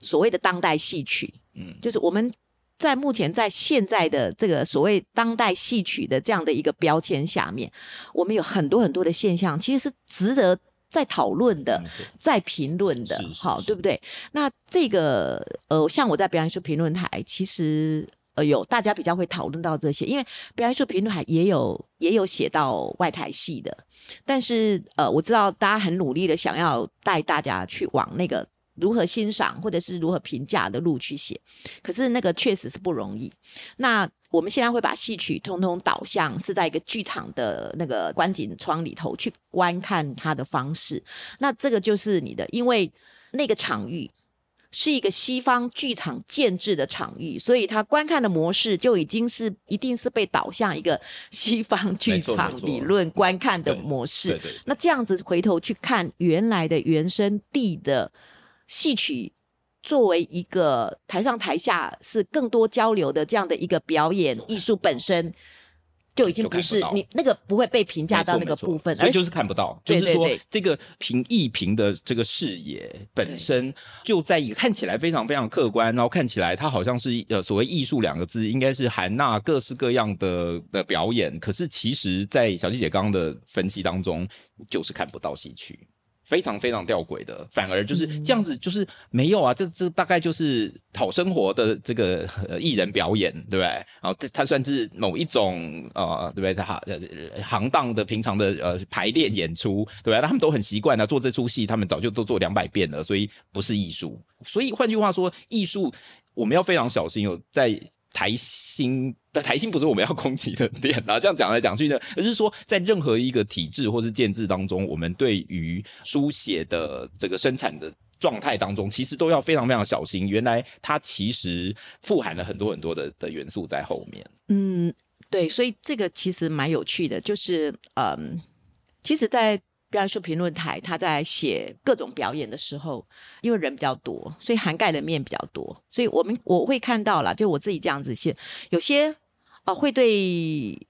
所谓的当代戏曲，嗯，就是我们在目前在现在的这个所谓当代戏曲的这样的一个标签下面，我们有很多很多的现象，其实是值得在讨论的，在评论的，好，对不对？那这个呃，像我在表演艺术评论台，其实。有大家比较会讨论到这些，因为表演艺术评论还也有也有写到外台戏的，但是呃，我知道大家很努力的想要带大家去往那个如何欣赏或者是如何评价的路去写，可是那个确实是不容易。那我们现在会把戏曲通通导向是在一个剧场的那个观景窗里头去观看它的方式，那这个就是你的，因为那个场域。是一个西方剧场建制的场域，所以它观看的模式就已经是一定是被导向一个 西方剧场理论观看的模式。那这样子回头去看原来的原生地的戏曲，作为一个台上台下是更多交流的这样的一个表演艺术本身。就已经不是你那个不会被评价到那个部分，所以就是看不到。就是说，这个评艺评的这个视野本身就在一个看起来非常非常客观，然后看起来它好像是呃所谓艺术两个字，应该是含纳各式各样的的表演。可是其实，在小季姐刚刚的分析当中，就是看不到戏曲。非常非常吊诡的，反而就是这样子，就是没有啊，这这大概就是讨生活的这个艺人表演，对不对？然后他他算是某一种呃，对不对？他行行当的平常的呃排练演出，对吧？他们都很习惯啊做这出戏，他们早就都做两百遍了，所以不是艺术。所以换句话说，艺术我们要非常小心哦，在。台新的台新不是我们要攻击的点啊，这样讲来讲去呢，而是说在任何一个体制或是建制当中，我们对于书写的这个生产的状态当中，其实都要非常非常小心。原来它其实富含了很多很多的的元素在后面。嗯，对，所以这个其实蛮有趣的，就是嗯，其实，在。表演术评论台，他在写各种表演的时候，因为人比较多，所以涵盖的面比较多，所以我们我会看到了，就我自己这样子写，有些呃会对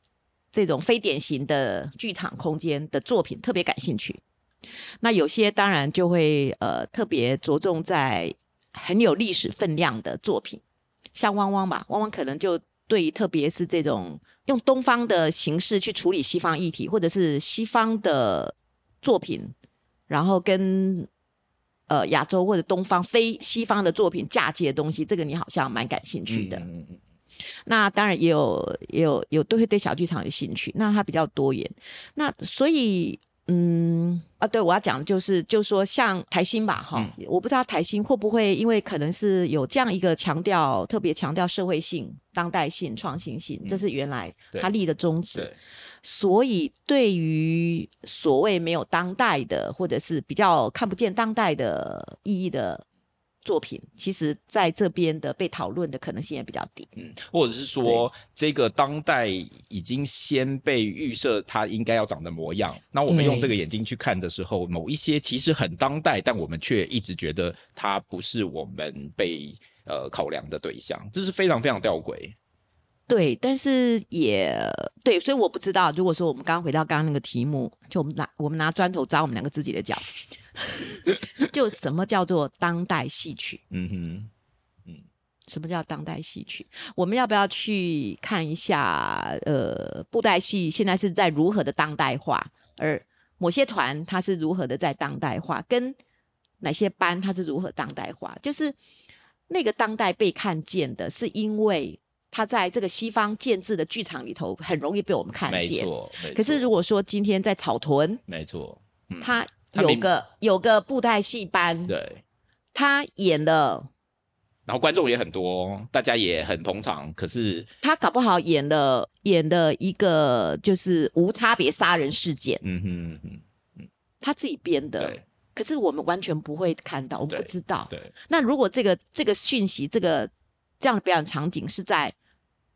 这种非典型的剧场空间的作品特别感兴趣，那有些当然就会呃特别着重在很有历史分量的作品，像汪汪吧，汪汪可能就对特别是这种用东方的形式去处理西方议题，或者是西方的。作品，然后跟呃亚洲或者东方非西方的作品嫁接的东西，这个你好像蛮感兴趣的。那当然也有也有有都会对小剧场有兴趣，那它比较多元。那所以。嗯啊，对，我要讲的就是，就说像台新吧，哈，我不知道台新会不会，因为可能是有这样一个强调，特别强调社会性、当代性、创新性，这是原来他立的宗旨，所以对于所谓没有当代的，或者是比较看不见当代的意义的。作品其实在这边的被讨论的可能性也比较低，嗯，或者是说这个当代已经先被预设它应该要长的模样，那我们用这个眼睛去看的时候，某一些其实很当代，但我们却一直觉得它不是我们被呃考量的对象，这是非常非常吊诡。对，但是也对，所以我不知道，如果说我们刚刚回到刚刚那个题目，就我们拿我们拿砖头砸我们两个自己的脚。就什么叫做当代戏曲？嗯哼，嗯，什么叫当代戏曲？我们要不要去看一下？呃，布袋戏现在是在如何的当代化？而某些团它是如何的在当代化？跟哪些班它是如何当代化？就是那个当代被看见的，是因为它在这个西方建制的剧场里头很容易被我们看见。没错，可是如果说今天在草屯，没错，他。有个有个布袋戏班，对，他演了，然后观众也很多，大家也很捧场。可是他搞不好演了演了一个就是无差别杀人事件，嗯哼嗯嗯，他自己编的，可是我们完全不会看到，我们不知道。对，那如果这个这个讯息，这个这样的表演场景是在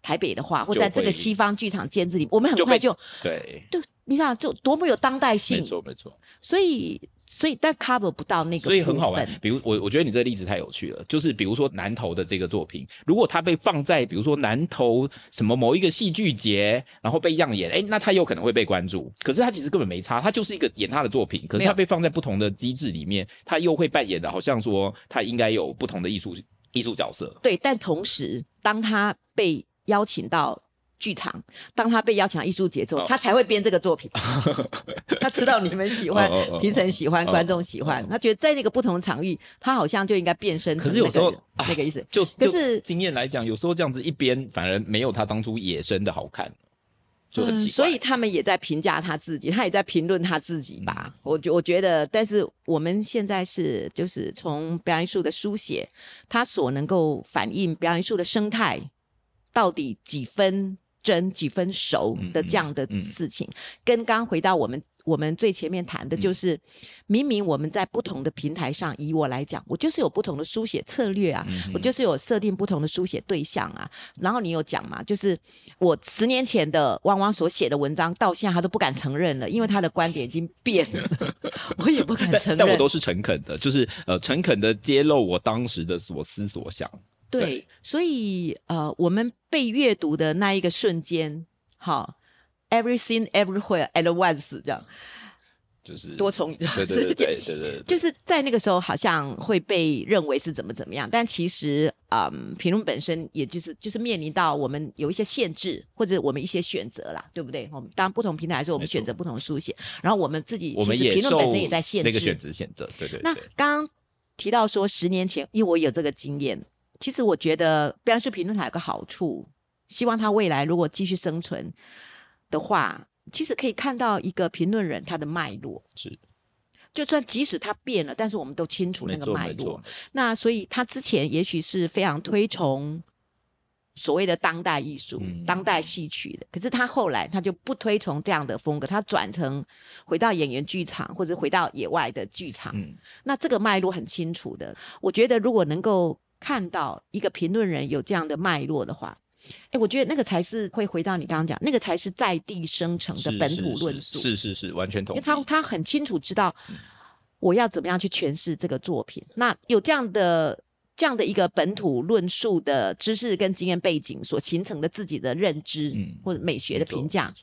台北的话，或在这个西方剧场监制里，我们很快就对对。你想，就多么有当代性，没错没错。所以，所以但 cover 不到那个，所以很好玩。比如我，我觉得你这个例子太有趣了。就是比如说南投的这个作品，如果它被放在比如说南投什么某一个戏剧节，然后被样演，哎，那他有可能会被关注。可是他其实根本没差，他就是一个演他的作品。可是他被放在不同的机制里面，他又会扮演的好像说他应该有不同的艺术艺术角色。对，但同时当他被邀请到。剧场，当他被邀请到艺术节奏，他才会编这个作品。他知道你们喜欢，评审喜欢，观众喜欢，他觉得在那个不同场域，他好像就应该变身。可是有时候那个意思，就可是经验来讲，有时候这样子一编，反而没有他当初野生的好看，就很奇怪。所以他们也在评价他自己，他也在评论他自己吧。我觉我觉得，但是我们现在是就是从表演艺术的书写，它所能够反映表演艺术的生态，到底几分？真几分熟的这样的事情，跟刚刚回到我们我们最前面谈的就是，明明我们在不同的平台上，以我来讲，我就是有不同的书写策略啊，嗯我就是有设定不同的书写对象啊。然后你有讲嘛，就是我十年前的汪汪所写的文章，到现在他都不敢承认了，因为他的观点已经变了，我也不敢承认。但但我都是诚恳的，就是呃诚恳的揭露我当时的所思所想。对，对所以呃，我们被阅读的那一个瞬间，好，everything everywhere at once 这样就是多重对对对对对就是在那个时候好像会被认为是怎么怎么样，但其实，嗯，评论本身也就是就是面临到我们有一些限制或者我们一些选择啦，对不对？我们当不同平台的时候，我们选择不同的书写，然后我们自己我们其实评论本身也在限制那个选择限制，对对那。刚刚提到说，十年前，因为我有这个经验，其实我觉得标示评论台有个好处，希望他未来如果继续生存的话，其实可以看到一个评论人他的脉络。是，就算即使他变了，但是我们都清楚那个脉络。，那所以他之前也许是非常推崇所谓的当代艺术、嗯当代戏曲的，可是他后来他就不推崇这样的风格，他转成回到演员剧场或者回到野外的剧场。嗯，那这个脉络很清楚的。我觉得如果能够看到一个评论人有这样的脉络的话，哎，我觉得那个才是会回到你刚刚讲，那个才是在地生成的本土论述。是是是，完全同意。因为他他很清楚知道我要怎么样去诠释这个作品。那有这样的这样的一个本土论述的知识跟经验背景所形成的自己的认知、嗯或者美学的评价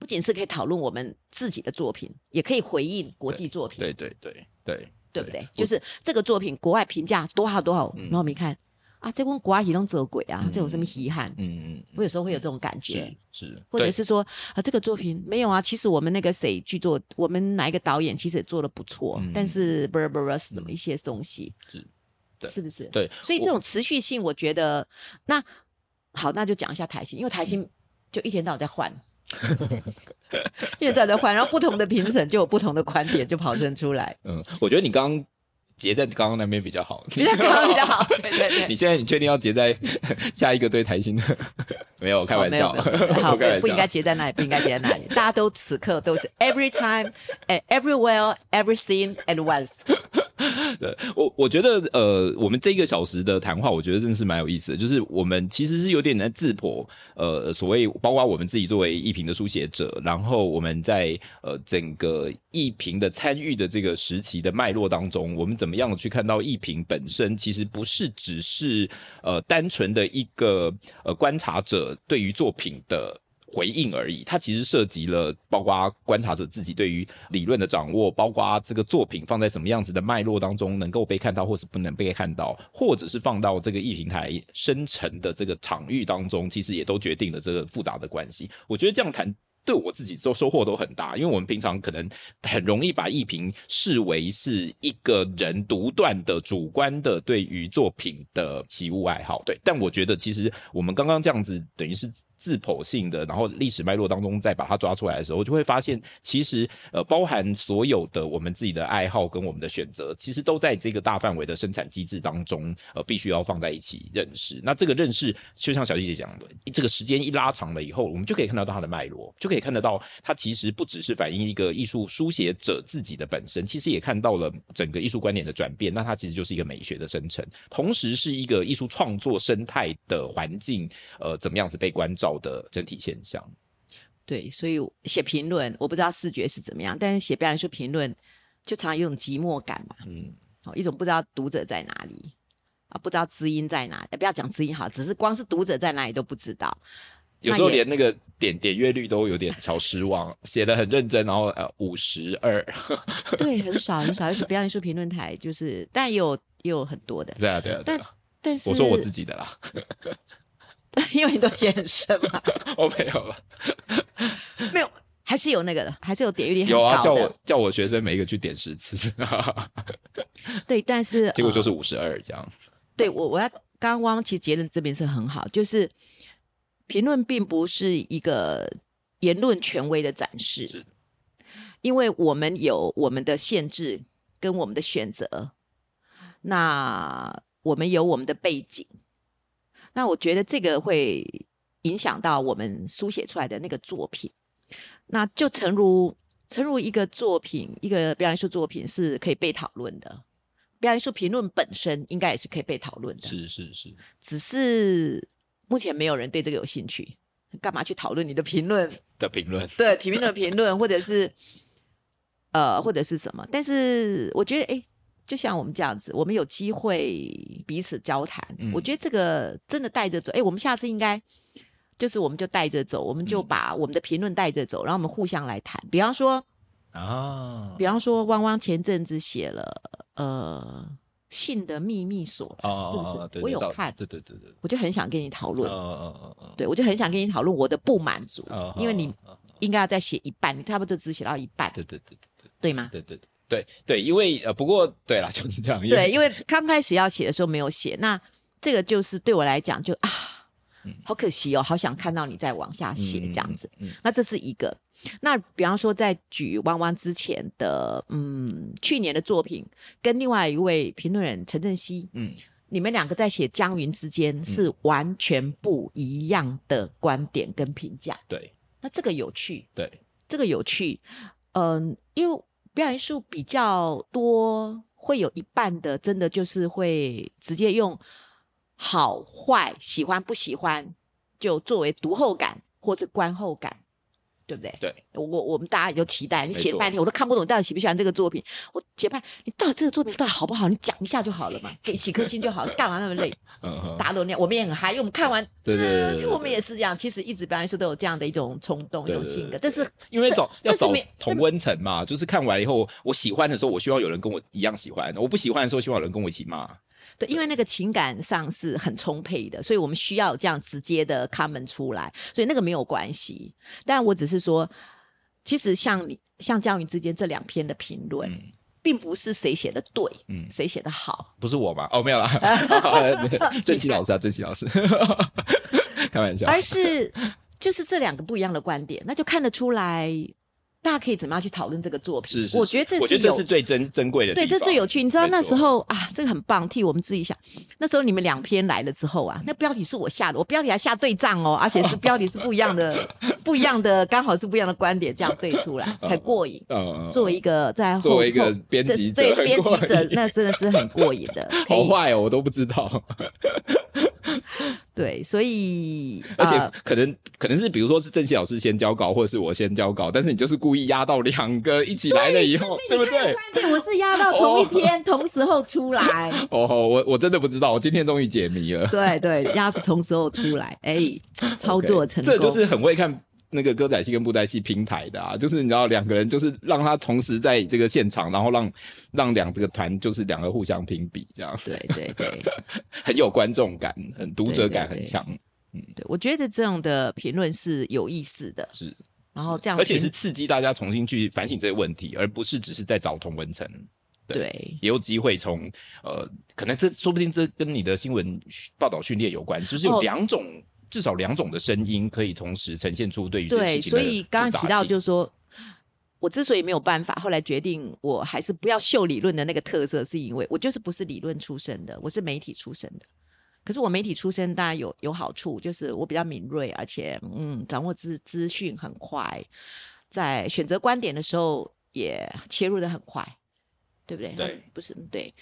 不仅是可以讨论我们自己的作品，也可以回应国际作品，对对对对对不对？就是这个作品国外评价多好多好，嗯。然后我们一看啊，这跟国外移动走鬼啊，嗯这有什么遗憾？嗯嗯，我有时候会有这种感觉。是。是，或者是说啊，这个作品没有啊，其实我们那个谁剧作，我们哪一个导演其实也做的不错，嗯。但是 b u r b e r u s 什么一些东西，是对。是不是？对，所以这种持续性，我觉得那好，那就讲一下台新，因为台嗯。新就一天到晚在换，一天到晚在换，然后不同的评审就有不同的观点就跑生出来，嗯，我觉得你刚刚结在刚刚那边比较好，比较刚刚比较好，对对对你。现在你确定要结在下一个对台新的？没有，开玩笑，好没有没有好，我 开不应该结在那里，不应该结在那里。大家都此刻都是 every time, and everywhere, everything at once。对我，我觉得呃，我们这个小时的谈话，我觉得真的是蛮有意思的。就是我们其实是有点在自破，呃，所谓包括我们自己作为艺评的书写者，然后我们在呃整个艺评的参与的这个时期的脉络当中，我们怎么怎么样去看到艺评本身，其实不是只是呃单纯的一个呃观察者对于作品的。回应而已，它其实涉及了包括观察者自己对于理论的掌握，包括这个作品放在什么样子的脉络当中能够被看到，或是不能被看到，或者是放到这个艺平台生成的这个场域当中，其实也都决定了这个复杂的关系。我觉得这样谈。对我自己做收获都很大，因为我们平常可能很容易把艺评视为是一个人独断的、主观的对于作品的喜恶爱好，对。但我觉得其实我们刚刚这样子，等于是自剖性的，然后历史脉络当中再把它抓出来的时候，就会发现，其实呃，包含所有的我们自己的爱好跟我们的选择，其实都在这个大范围的生产机制当中，呃，必须要放在一起认识。那这个认识，就像小姐姐讲的，这个时间一拉长了以后，我们就可以看得到它的脉络，就可以看得到它其实不只是反映一个艺术书写者自己的本身，其实也看到了整个艺术观点的转变。那它其实就是一个美学的生成，同时是一个艺术创作生态的环境，呃，怎么样子被关照的整体现象。对，所以写评论，我不知道视觉是怎么样，但是写表演术评论就常常有种寂寞感嘛，嗯，哦，一种不知道读者在哪里啊，不知道知音在哪里，不要讲知音好，只是光是读者在哪里都不知道。有时候连那个点点阅率都有点小失望，写的很认真，然后呃五十二，对，很少很少，而且表演术评论台就是，但也有也有很多的，对啊对啊对但啊，但是我说我自己的啦，因为你都写很深嘛，我没有了，没有，还是有那个的，还是有点阅率很有啊，叫我叫我学生每一个去点十次，对，但是呃结果就是五十二这样，对我，我要刚刚汪其实结论这边是很好，就是评论并不是一个言论权威的展示。是，因为我们有我们的限制跟我们的选择，那我们有我们的背景，那我觉得这个会影响到我们书写出来的那个作品。那就诚如诚如一个作品，一个表演艺术作品是可以被讨论的，表演艺术评论本身应该也是可以被讨论的，是是是，只是目前没有人对这个有兴趣，干嘛去讨论你的评论？的评论，对体面的评论，或者是呃，或者是什么？但是我觉得，哎，就像我们这样子，我们有机会彼此交谈，嗯我觉得这个真的带着走。哎，我们下次应该就是我们就带着走，我们就嗯把我们的评论带着走，然后我们互相来谈。比方说，啊，比方说，汪汪前阵子写了呃性的秘密所谈，哦是不是？我有看，对对对对，我就很想跟你讨论。嗯嗯嗯嗯，对，我就很想跟你讨论我的不满足，嗯因为你应该要再写一半，你差不多只写到一半，对对对对对吗？对对对对对，因为呃，不过对啦，就是这样，对，因为刚开始要写的时候没有写，那这个就是对我来讲就啊嗯，好可惜哦，好想看到你再往下写这样子。，嗯嗯那这是一个。那比方说，在举汪汪之前的，嗯，去年的作品，跟另外一位评论人陈振熙，嗯你们两个在写江云之间是完全不一样的观点跟评价。对那这个有趣，对，这个有趣，嗯，因为表演艺术比较多，会有一半的真的就是会直接用好坏、喜欢不喜欢，就作为读后感或者观后感，对不对？对，我我我们大家也都期待，你写了半天我都看不懂，你到底喜不喜欢这个作品？我写半，你到底这个作品到底好不好？你讲一下就好了嘛，给几颗星就好了，干嘛那么累？大家都那样，我们也很嗨，因为我们看完，对对对我们也是这样。其实一直表演艺术都有这样的一种冲动、一对种性格，这是因为这找要找这是没同温层嘛，就是看完以后，我喜欢的时候，我希望有人跟我一样喜欢；我不喜欢的时候，希望有人跟我一起骂。对，因为那个情感上是很充沛的，所以我们需要有这样直接的 comment 出来，所以那个没有关系。但我只是说，其实像你像江云之间这两篇的评论，嗯并不是谁写的对，嗯，谁写的好，不是我吧？哦，没有啦，郑琦老师啊，郑琦老师，开玩笑。而是就是这两个不一样的观点，那就看得出来，大家可以怎么样去讨论这个作品。是是，我觉得这是有觉得这是最珍珍贵的对，这最有趣。你知道那时候啊，这个很棒，替我们自己想。那时候你们两篇来了之后啊，那标题是我下的，我标题还下对仗哦，而且是 标题是不一样的，不一样的，刚好是不一样的观点，这样对出来，很过瘾。嗯，作为一个在作为一个编辑者对编辑者，那真的是很过瘾的，好坏哦，我都不知道。对，所以而且呃可能可能是比如说是郑熙老师先交稿，或者是我先交稿，但是你就是故意压到两个一起来了以后，对不对？对，我是压到同一天、同时候出来。哦，我我真的不知道，我今天终于解谜了。对对，压是同时候出来，哎，操作成功。这就是很会看那个歌仔戏跟布袋戏拼台的啊，就是你知道两个人就是让他同时在这个现场，然后让让两个团就是两个互相评比，这样对对对很有观众感，很读者感很强，对，我觉得这样的评论是有意思的，是，然后这样而且是刺激大家重新去反省这个问题，而不是只是在找同文层。对也有机会从呃，可能这说不定这跟你的新闻报道训练有关，就是有哦两种、至少两种的声音可以同时呈现出对于这个对，所以刚刚提到就是说。我之所以没有办法，后来决定我还是不要秀理论的那个特色，是因为我就是不是理论出身的，我是媒体出身的。可是我媒体出身当然有有好处，就是我比较敏锐，而且嗯，掌握资资讯很快，在选择观点的时候也切入的很快，对不对？对不是对，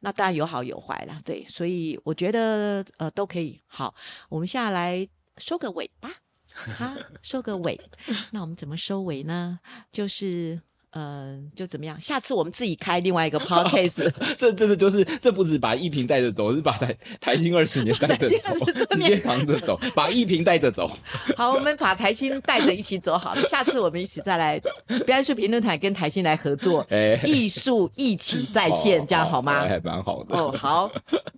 那当然有好有坏啦，对，所以我觉得呃都可以。好，我们下来收个尾吧。哈，收个尾，那我们怎么收尾呢？就是，呃，就怎么样？下次我们自己开另外一个 podcast，这真的就是，这不止把一平带着走，是把台台新二十年带着台新20走，多直年接扛着走，把一平带着走。好，我们把台新带着一起走好了。下次我们一起再来表演术评论台跟台新来合作，哎，艺术一起在线，哦这样好吗？还蛮好的。哦，好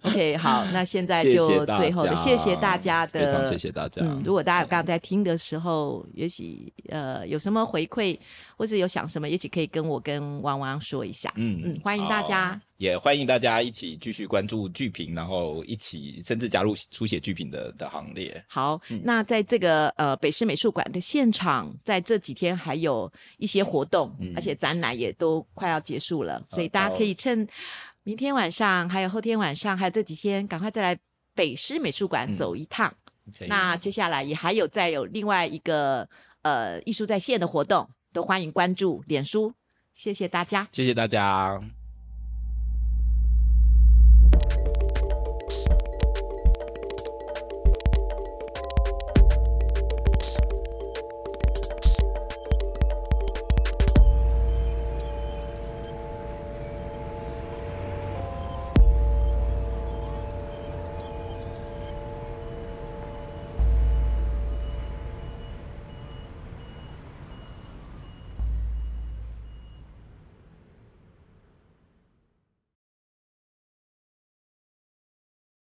，OK，好，那现在就最后的谢谢大家的，非常谢谢大家。嗯，如果大家刚刚在听的时候，也许呃有什么回馈，或是有想什么，也许可以跟我跟汪汪说一下。嗯嗯，欢迎大家。也欢迎大家一起继续关注剧评，然后一起甚至加入书写剧评的的行列。好，嗯那在这个呃北师美术馆的现场，在这几天还有一些活动，嗯而且展览也都快要结束了，所以大家可以趁明天晚上，还有后天晚上，还有这几天，赶快再来北师美术馆嗯走一趟。那接下来也还有再有另外一个呃艺术在线的活动，都欢迎关注脸书。谢谢大家。谢谢大家。